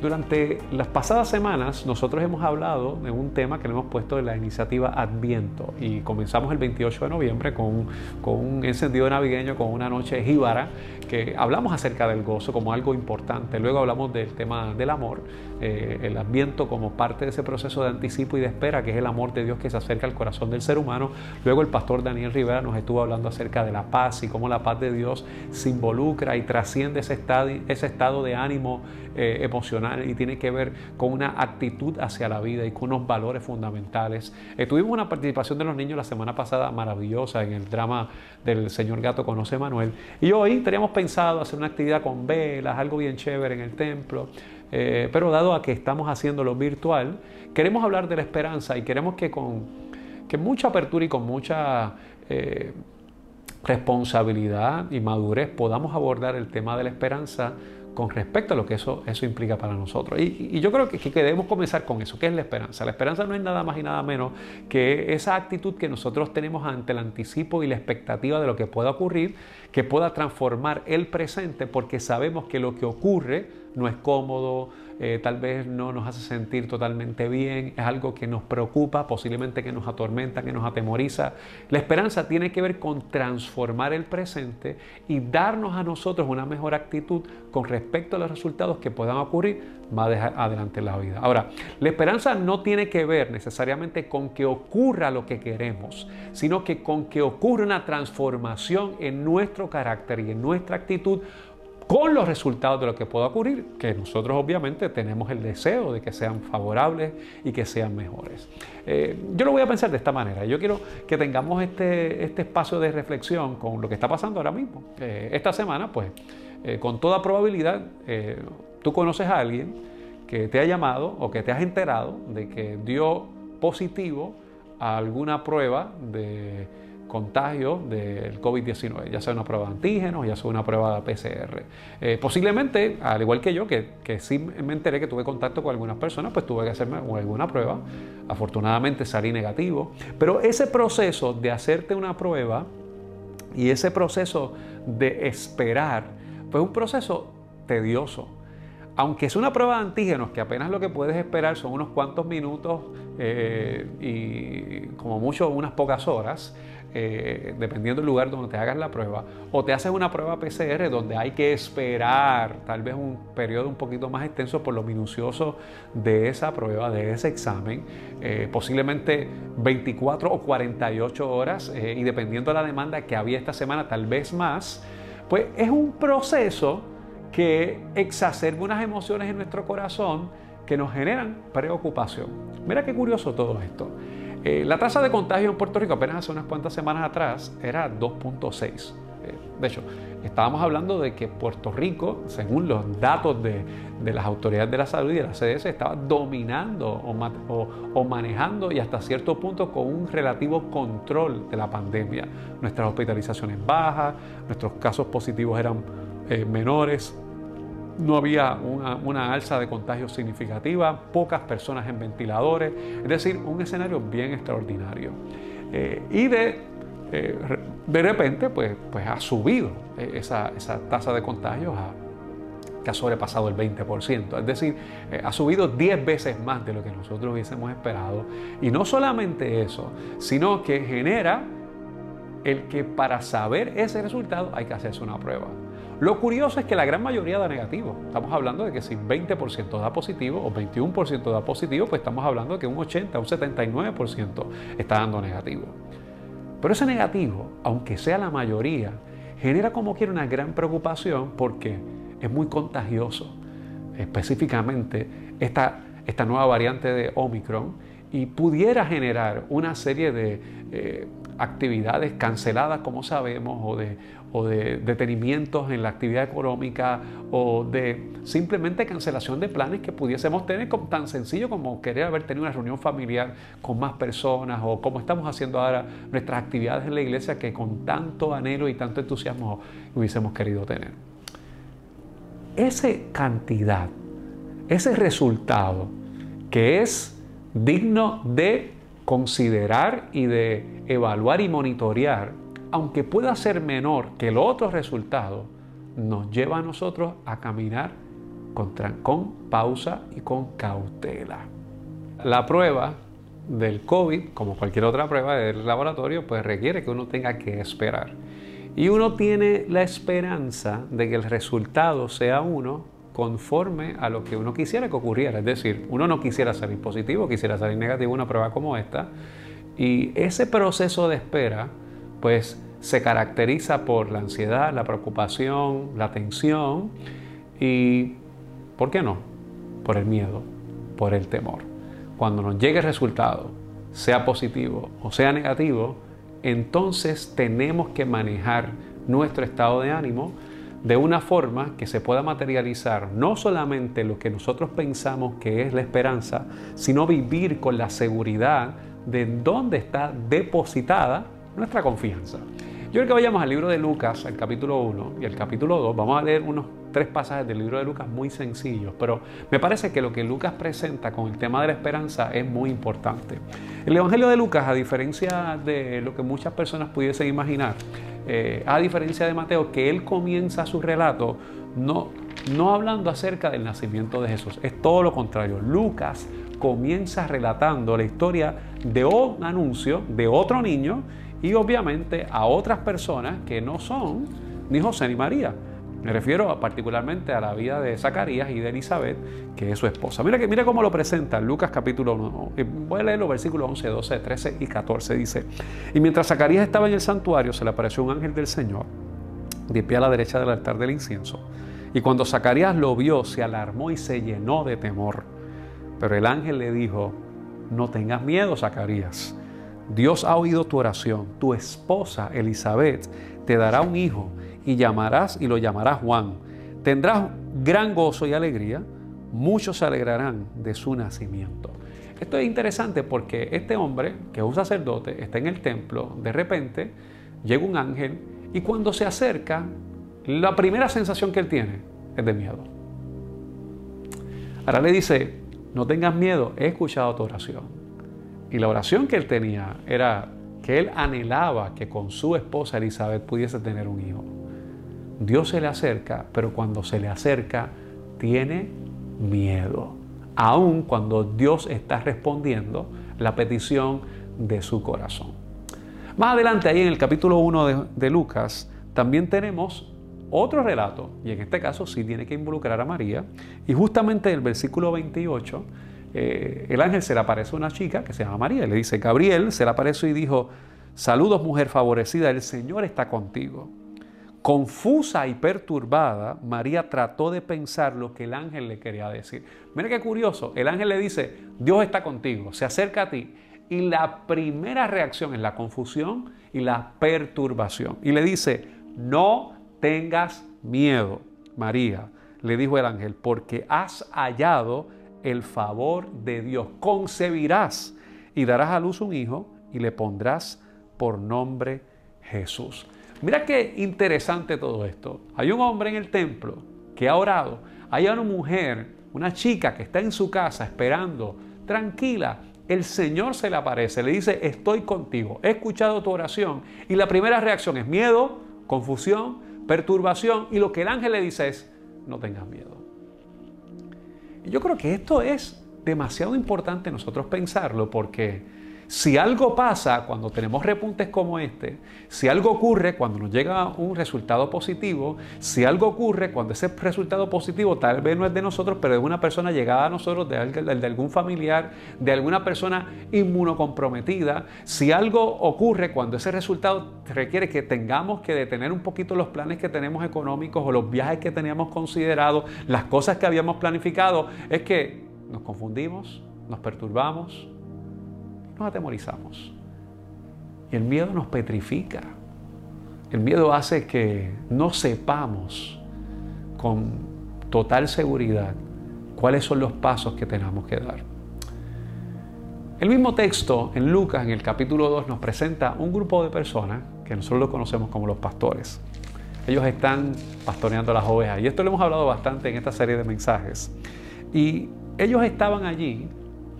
Durante las pasadas semanas nosotros hemos hablado de un tema que le hemos puesto en la iniciativa Adviento y comenzamos el 28 de noviembre con, con un encendido navideño, con una noche jíbara, que hablamos acerca del gozo como algo importante. Luego hablamos del tema del amor, eh, el Adviento como parte de ese proceso de anticipo y de espera, que es el amor de Dios que se acerca al corazón del ser humano. Luego el pastor Daniel Rivera nos estuvo hablando acerca de la paz y cómo la paz de Dios se involucra y trasciende ese estado, ese estado de ánimo eh, emocional y tiene que ver con una actitud hacia la vida y con unos valores fundamentales. Eh, tuvimos una participación de los niños la semana pasada maravillosa en el drama del Señor Gato Conoce Manuel. Y hoy teníamos pensado hacer una actividad con velas, algo bien chévere en el templo. Eh, pero dado a que estamos haciéndolo virtual, queremos hablar de la esperanza y queremos que con que mucha apertura y con mucha responsabilidad y madurez podamos abordar el tema de la esperanza con respecto a lo que eso, eso implica para nosotros. Y, yo creo que, que, debemos comenzar con eso, que es la esperanza. La esperanza no es nada más y nada menos que esa actitud que nosotros tenemos ante el anticipo y la expectativa de lo que pueda ocurrir, que pueda transformar el presente, porque sabemos que lo que ocurre no es cómodo, eh, tal vez no nos hace sentir totalmente bien, es algo que nos preocupa, posiblemente que nos atormenta, que nos atemoriza. La esperanza tiene que ver con transformar el presente y darnos a nosotros una mejor actitud con respecto a los resultados que puedan ocurrir más adelante en la vida. Ahora, la esperanza no tiene que ver necesariamente con que ocurra lo que queremos, sino que con que ocurra una transformación en nuestro carácter y en nuestra actitud con los resultados de lo que pueda ocurrir, que nosotros obviamente tenemos el deseo de que sean favorables y que sean mejores. Eh, yo lo voy a pensar de esta manera. Yo quiero que tengamos este, este espacio de reflexión con lo que está pasando ahora mismo. Eh, esta semana, pues, eh, con toda probabilidad, tú conoces a alguien que te ha llamado o que te has enterado de que dio positivo a alguna prueba de contagio del COVID-19, ya sea una prueba de antígenos, ya sea una prueba de PCR. Eh, posiblemente, al igual que yo, que, que, sí me enteré que tuve contacto con algunas personas, pues tuve que hacerme alguna prueba. Afortunadamente salí negativo. Pero ese proceso de hacerte una prueba y ese proceso de esperar, fue un proceso tedioso. Aunque es una prueba de antígenos, que apenas lo que puedes esperar son unos cuantos minutos eh, y como mucho unas pocas horas, eh, dependiendo del lugar donde te hagas la prueba, o te haces una prueba PCR donde hay que esperar tal vez un periodo un poquito más extenso por lo minucioso de esa prueba, de ese examen, eh, posiblemente 24 o 48 horas, y dependiendo de la demanda que había esta semana, tal vez más, pues es un proceso que exacerba unas emociones en nuestro corazón que nos generan preocupación. Mira qué curioso todo esto. Eh, la tasa de contagio en Puerto Rico apenas hace unas cuantas semanas atrás era 2.6. Eh, de hecho, estábamos hablando de que Puerto Rico, según los datos de, las autoridades de la salud y de la CDS, estaba dominando o, o, manejando y hasta cierto punto con un relativo control de la pandemia. Nuestras hospitalizaciones bajas, nuestros casos positivos eran eh, menores, no había una, alza de contagios significativa, pocas personas en ventiladores, es decir, un escenario bien extraordinario. Eh, y de, eh, de repente, pues, pues ha subido esa, tasa de contagios que ha sobrepasado el 20%. Es decir, ha subido 10 veces más de lo que nosotros hubiésemos esperado. Y no solamente eso, sino que genera el que para saber ese resultado hay que hacerse una prueba. Lo curioso es que la gran mayoría da negativo. Estamos hablando de que si 20% da positivo o 21% da positivo, pues estamos hablando de que un 80, un 79% está dando negativo. Pero ese negativo, aunque sea la mayoría, genera como quiera una gran preocupación porque es muy contagioso. Específicamente esta, esta nueva variante de Omicron y pudiera generar una serie de eh, actividades canceladas, como sabemos, o de, o de detenimientos en la actividad económica o de simplemente cancelación de planes que pudiésemos tener como, tan sencillo como querer haber tenido una reunión familiar con más personas o como estamos haciendo ahora nuestras actividades en la iglesia que con tanto anhelo y tanto entusiasmo hubiésemos querido tener. Esa cantidad, ese resultado que es digno de considerar y de evaluar y monitorear, aunque pueda ser menor que el otro resultado, nos lleva a nosotros a caminar con, con pausa y con cautela. La prueba del COVID, como cualquier otra prueba del laboratorio, pues requiere que uno tenga que esperar. Y uno tiene la esperanza de que el resultado sea uno conforme a lo que uno quisiera que ocurriera. Es decir, uno no quisiera salir positivo, quisiera salir negativo una prueba como esta. Y ese proceso de espera, pues se caracteriza por la ansiedad, la preocupación, la tensión y, ¿por qué no? Por el miedo, por el temor. Cuando nos llegue el resultado, sea positivo o sea negativo, entonces tenemos que manejar nuestro estado de ánimo de una forma que se pueda materializar no solamente lo que nosotros pensamos que es la esperanza, sino vivir con la seguridad de dónde está depositada nuestra confianza. Yo creo que vayamos al libro de Lucas, el capítulo 1 y el capítulo 2. Vamos a leer unos tres pasajes del libro de Lucas muy sencillos, pero me parece que lo que Lucas presenta con el tema de la esperanza es muy importante. El Evangelio de Lucas, a diferencia de lo que muchas personas pudiesen imaginar, eh, a diferencia de Mateo, que él comienza su relato no, no hablando acerca del nacimiento de Jesús, es todo lo contrario. Lucas comienza relatando la historia de un anuncio de otro niño y obviamente a otras personas que no son ni José ni María. Me refiero particularmente a la vida de Zacarías y de Elizabeth, que es su esposa. Mira, que, mira cómo lo presenta Lucas capítulo 1. Voy a leer los versículos 11, 12, 13 y 14. Dice, y mientras Zacarías estaba en el santuario, se le apareció un ángel del Señor, de pie a la derecha del altar del incienso. Y cuando Zacarías lo vio, se alarmó y se llenó de temor. Pero el ángel le dijo, no tengas miedo, Zacarías Dios ha oído tu oración. Tu esposa Elizabeth te dará un hijo y llamarás y lo llamarás Juan. Tendrás gran gozo y alegría. Muchos se alegrarán de su nacimiento. Esto es interesante porque este hombre, que es un sacerdote, está en el templo, de repente llega un ángel y cuando se acerca, la primera sensación que él tiene es de miedo. Ahora le dice, no tengas miedo, he escuchado tu oración. Y la oración que él tenía era que él anhelaba que con su esposa Elizabeth pudiese tener un hijo. Dios se le acerca, pero cuando se le acerca tiene miedo, aun cuando Dios está respondiendo la petición de su corazón. Más adelante, ahí en el capítulo 1 de, Lucas, también tenemos otro relato, y en este caso sí tiene que involucrar a María, y justamente en el versículo 28 eh, el ángel se le aparece a una chica que se llama María. Y le dice, Gabriel se le apareció y dijo, saludos mujer favorecida, el Señor está contigo. Confusa y perturbada, María trató de pensar lo que el ángel le quería decir. Mira qué curioso, el ángel le dice, Dios está contigo, se acerca a ti. Y la primera reacción es la confusión y la perturbación. Y le dice, no tengas miedo, María, le dijo el ángel, porque has hallado el favor de Dios. Concebirás y darás a luz un hijo y le pondrás por nombre Jesús. Mira qué interesante todo esto. Hay un hombre en el templo que ha orado. Hay una mujer, una chica que está en su casa esperando, tranquila. El Señor se le aparece, le dice, estoy contigo, he escuchado tu oración. Y la primera reacción es miedo, confusión, perturbación. Y lo que el ángel le dice es, no tengas miedo. Yo creo que esto es demasiado importante nosotros pensarlo porque si algo pasa cuando tenemos repuntes como este, si algo ocurre cuando nos llega un resultado positivo, si algo ocurre cuando ese resultado positivo tal vez no es de nosotros, pero es una persona llegada a nosotros, de, de algún familiar, de alguna persona inmunocomprometida, si algo ocurre cuando ese resultado requiere que tengamos que detener un poquito los planes que tenemos económicos o los viajes que teníamos considerados, las cosas que habíamos planificado, es que nos confundimos, nos perturbamos, nos atemorizamos. Y el miedo nos petrifica. El miedo hace que no sepamos con total seguridad cuáles son los pasos que tenemos que dar. El mismo texto en Lucas, en el capítulo 2, nos presenta un grupo de personas que nosotros lo conocemos como los pastores. Ellos están pastoreando las ovejas y esto lo hemos hablado bastante en esta serie de mensajes. Y ellos estaban allí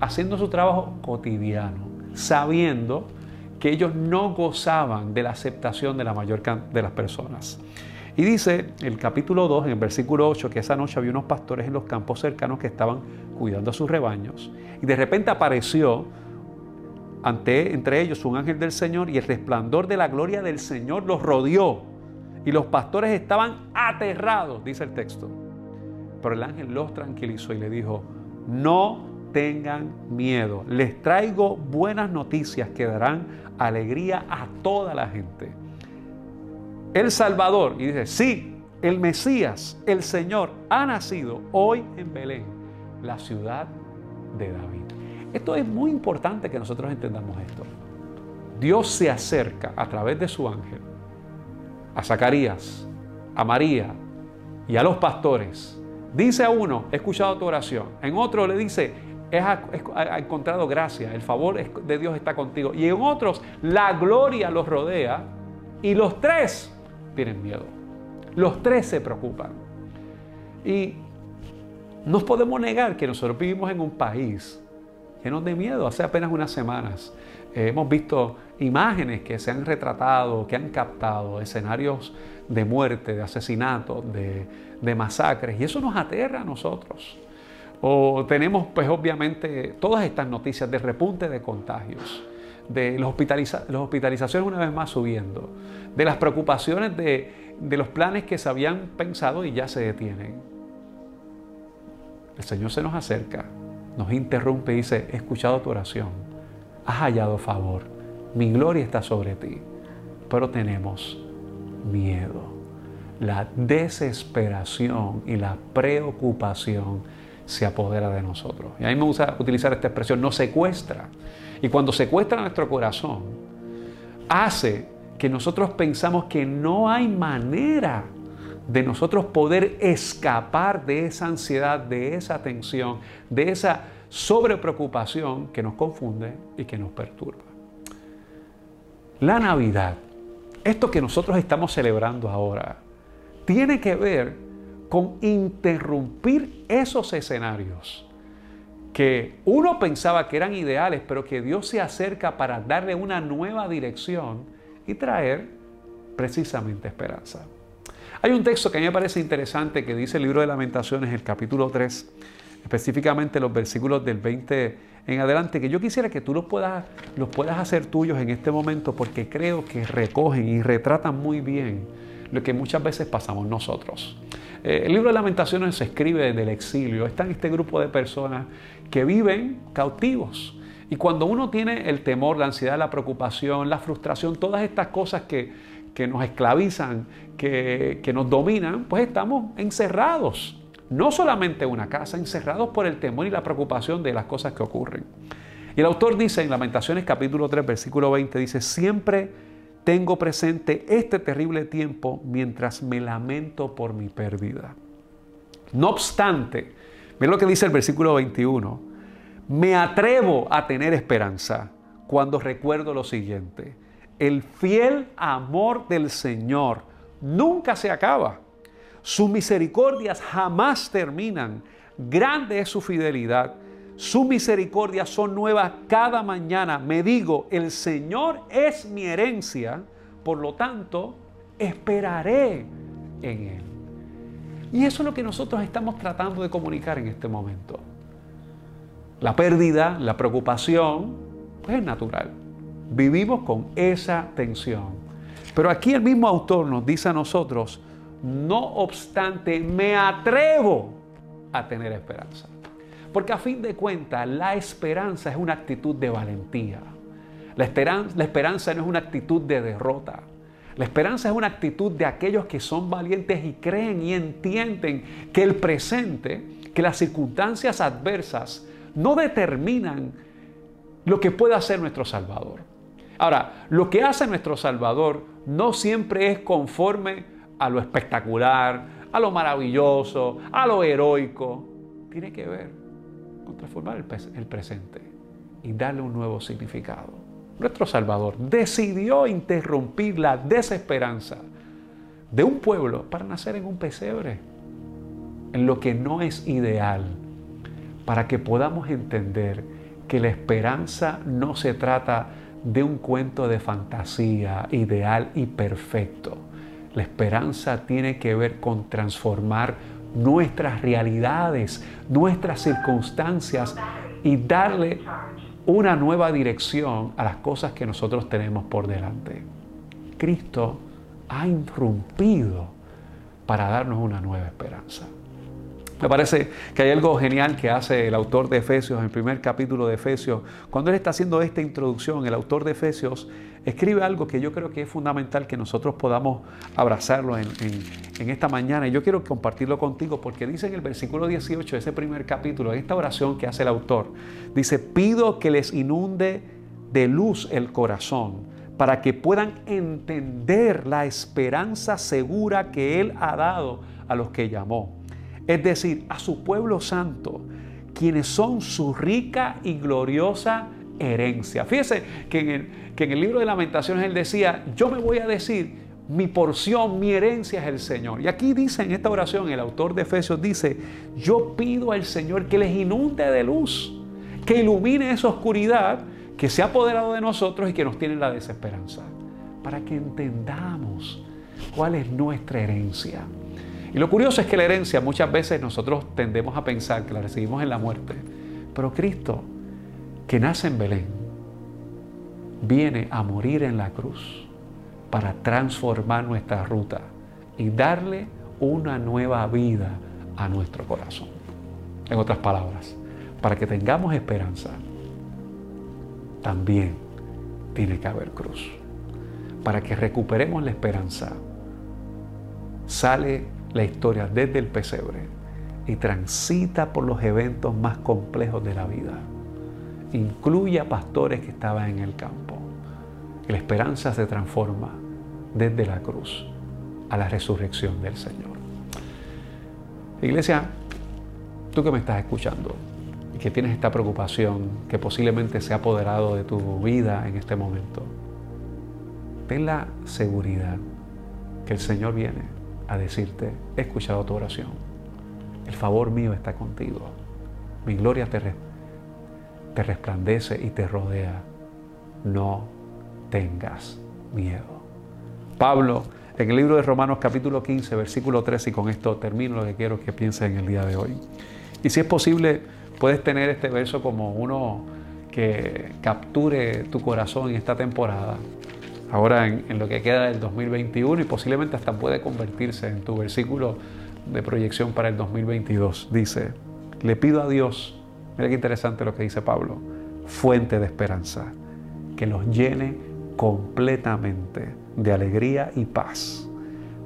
haciendo su trabajo cotidiano, sabiendo que ellos no gozaban de la aceptación de la mayor de las personas. Y dice el capítulo 2, en el versículo 8, que esa noche había unos pastores en los campos cercanos que estaban cuidando a sus rebaños. Y de repente apareció ante, entre ellos un ángel del Señor y el resplandor de la gloria del Señor los rodeó. Y los pastores estaban aterrados, dice el texto. Pero el ángel los tranquilizó y le dijo, no tengan miedo. Les traigo buenas noticias que darán alegría a toda la gente el Salvador. Y dice, sí, el Mesías, el Señor, ha nacido hoy en Belén, la ciudad de David. Esto es muy importante que nosotros entendamos esto. Dios se acerca a través de su ángel a Zacarías, a María y a los pastores. Dice a uno, he escuchado tu oración. En otro le dice, ha encontrado gracia, el favor de Dios está contigo. Y en otros, la gloria los rodea. Y los tres tienen miedo. Los tres se preocupan. Y no podemos negar que nosotros vivimos en un país lleno de miedo. Hace apenas unas semanas eh, hemos visto imágenes que se han retratado, que han captado escenarios de muerte, de asesinato, de, de masacres. Y eso nos aterra a nosotros. O tenemos pues obviamente todas estas noticias de repunte de contagios de los, hospitalizaciones una vez más subiendo, de las preocupaciones de, de los planes que se habían pensado y ya se detienen. El Señor se nos acerca, nos interrumpe y dice, he escuchado tu oración, has hallado favor, mi gloria está sobre ti, pero tenemos miedo. La desesperación y la preocupación se apodera de nosotros. Y a mí me gusta utilizar esta expresión, nos secuestra. Y cuando secuestra nuestro corazón, hace que nosotros pensamos que no hay manera de nosotros poder escapar de esa ansiedad, de esa tensión, de esa sobrepreocupación que nos confunde y que nos perturba. La Navidad, esto que nosotros estamos celebrando ahora, tiene que ver con interrumpir esos escenarios que uno pensaba que eran ideales, pero que Dios se acerca para darle una nueva dirección y traer precisamente esperanza. Hay un texto que a mí me parece interesante que dice el libro de lamentaciones, el capítulo 3, específicamente los versículos del 20 en adelante, que yo quisiera que tú los puedas, los puedas hacer tuyos en este momento porque creo que recogen y retratan muy bien lo que muchas veces pasamos nosotros. Eh, el libro de lamentaciones se escribe desde el exilio. Está en este grupo de personas que viven cautivos. Y cuando uno tiene el temor, la ansiedad, la preocupación, la frustración, todas estas cosas que, que nos esclavizan, que, que nos dominan, pues estamos encerrados. No solamente en una casa, encerrados por el temor y la preocupación de las cosas que ocurren. Y el autor dice en Lamentaciones capítulo 3, versículo 20, dice, siempre tengo presente este terrible tiempo mientras me lamento por mi pérdida. No obstante, ve lo que dice el versículo 21, me atrevo a tener esperanza cuando recuerdo lo siguiente. El fiel amor del Señor nunca se acaba. Sus misericordias jamás terminan. Grande es su fidelidad sus misericordias son nuevas cada mañana. Me digo, el Señor es mi herencia, por lo tanto, esperaré en Él. Y eso es lo que nosotros estamos tratando de comunicar en este momento. La pérdida, la preocupación, pues es natural. Vivimos con esa tensión. Pero aquí el mismo autor nos dice a nosotros, no obstante, me atrevo a tener esperanza. Porque a fin de cuentas, la esperanza es una actitud de valentía. La esperanza, no es una actitud de derrota. La esperanza es una actitud de aquellos que son valientes y creen y entienden que el presente, que las circunstancias adversas no determinan lo que puede hacer nuestro Salvador. Ahora, lo que hace nuestro Salvador no siempre es conforme a lo espectacular, a lo maravilloso, a lo heroico. Tiene que ver con transformar el, presente y darle un nuevo significado. Nuestro Salvador decidió interrumpir la desesperanza de un pueblo para nacer en un pesebre, en lo que no es ideal, para que podamos entender que la esperanza no se trata de un cuento de fantasía ideal y perfecto. La esperanza tiene que ver con transformar nuestras realidades, nuestras circunstancias y darle una nueva dirección a las cosas que nosotros tenemos por delante. Cristo ha irrumpido para darnos una nueva esperanza. Me parece que hay algo genial que hace el autor de Efesios, en el primer capítulo de Efesios. Cuando él está haciendo esta introducción, el autor de Efesios escribe algo que yo creo que es fundamental que nosotros podamos abrazarlo en, esta mañana. Y yo quiero compartirlo contigo porque dice en el versículo 18 de ese primer capítulo, esta oración que hace el autor, dice, pido que les inunde de luz el corazón para que puedan entender la esperanza segura que Él ha dado a los que llamó es decir, a su pueblo santo, quienes son su rica y gloriosa herencia. Fíjese que en, el, libro de lamentaciones él decía, yo me voy a decir, mi porción, mi herencia es el Señor. Y aquí dice en esta oración, el autor de Efesios dice, yo pido al Señor que les inunde de luz, que ilumine esa oscuridad que se ha apoderado de nosotros y que nos tiene la desesperanza, para que entendamos cuál es nuestra herencia. Y lo curioso es que la herencia muchas veces nosotros tendemos a pensar que la recibimos en la muerte. Pero Cristo, que nace en Belén, viene a morir en la cruz para transformar nuestra ruta y darle una nueva vida a nuestro corazón. En otras palabras, para que tengamos esperanza, también tiene que haber cruz. Para que recuperemos la esperanza, sale la historia desde el pesebre y transita por los eventos más complejos de la vida. Incluye a pastores que estaban en el campo. la esperanza se transforma desde la cruz a la resurrección del Señor. Iglesia, tú que me estás escuchando y que tienes esta preocupación que posiblemente se ha apoderado de tu vida en este momento, ten la seguridad que el Señor viene a decirte, he escuchado tu oración, el favor mío está contigo, mi gloria te, te resplandece y te rodea, no tengas miedo. Pablo, en el libro de Romanos capítulo 15, versículo 13, y con esto termino lo que quiero que pienses en el día de hoy. Y si es posible, puedes tener este verso como uno que capture tu corazón en esta temporada ahora en, lo que queda del 2021 y posiblemente hasta puede convertirse en tu versículo de proyección para el 2022. Dice, le pido a Dios, mira qué interesante lo que dice Pablo, fuente de esperanza, que los llene completamente de alegría y paz,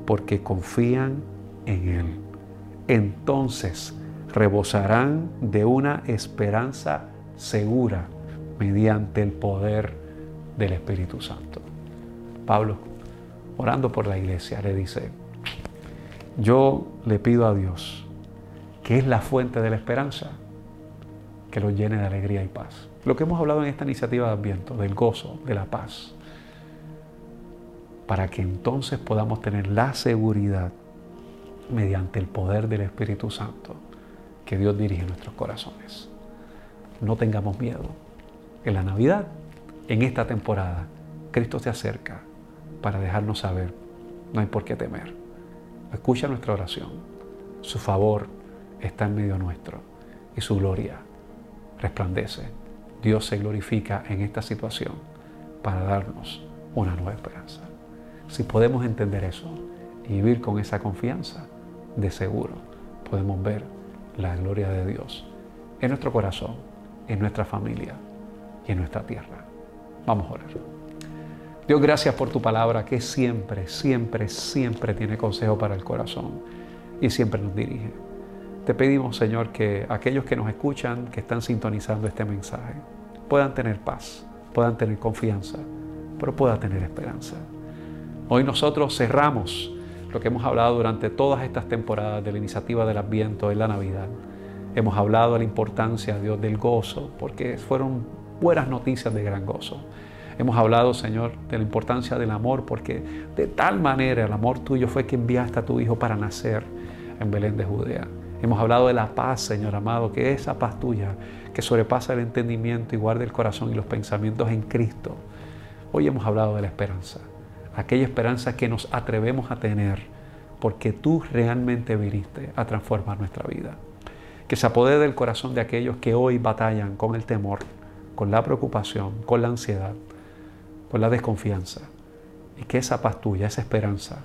porque confían en Él. Entonces rebosarán de una esperanza segura mediante el poder del Espíritu Santo. Pablo, orando por la iglesia, le dice, yo le pido a Dios, que es la fuente de la esperanza, que lo llene de alegría y paz. Lo que hemos hablado en esta iniciativa de Adviento, del gozo, de la paz, para que entonces podamos tener la seguridad mediante el poder del Espíritu Santo que Dios dirige nuestros corazones. No tengamos miedo. En la Navidad, en esta temporada, Cristo se acerca para dejarnos saber, no hay por qué temer. Escucha nuestra oración. Su favor está en medio nuestro y su gloria resplandece. Dios se glorifica en esta situación para darnos una nueva esperanza. Si podemos entender eso y vivir con esa confianza, de seguro podemos ver la gloria de Dios en nuestro corazón, en nuestra familia y en nuestra tierra. Vamos a orar. Dios, gracias por tu palabra que siempre, siempre, siempre tiene consejo para el corazón y siempre nos dirige. Te pedimos, Señor, que aquellos que nos escuchan, que están sintonizando este mensaje, puedan tener paz, puedan tener confianza, pero puedan tener esperanza. Hoy nosotros cerramos lo que hemos hablado durante todas estas temporadas de la iniciativa del Adviento en la Navidad. Hemos hablado de la importancia, Dios, del gozo, porque fueron buenas noticias de gran gozo. Hemos hablado, Señor, de la importancia del amor, porque de tal manera el amor tuyo fue que enviaste a tu Hijo para nacer en Belén de Judea. Hemos hablado de la paz, Señor amado, que esa paz tuya que sobrepasa el entendimiento y guarda el corazón y los pensamientos en Cristo. Hoy hemos hablado de la esperanza, aquella esperanza que nos atrevemos a tener porque tú realmente viniste a transformar nuestra vida. Que se apodere del corazón de aquellos que hoy batallan con el temor, con la preocupación, con la ansiedad, con la desconfianza. Y que esa paz tuya, esa esperanza,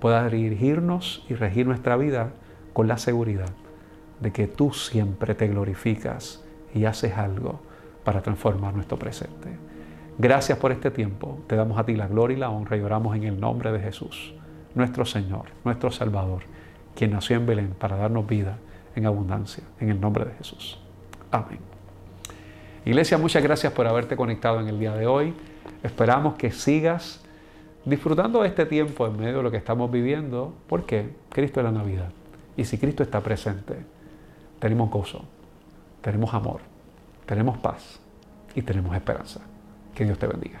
pueda dirigirnos y regir nuestra vida con la seguridad de que tú siempre te glorificas y haces algo para transformar nuestro presente. Gracias por este tiempo. Te damos a ti la gloria y la honra y oramos en el nombre de Jesús, nuestro Señor, nuestro Salvador, quien nació en Belén para darnos vida en abundancia, en el nombre de Jesús. Amén. Iglesia, muchas gracias por haberte conectado en el día de hoy. Esperamos que sigas disfrutando de este tiempo en medio de lo que estamos viviendo, porque Cristo es la Navidad. Y si Cristo está presente, tenemos gozo, tenemos amor, tenemos paz y tenemos esperanza. Que Dios te bendiga.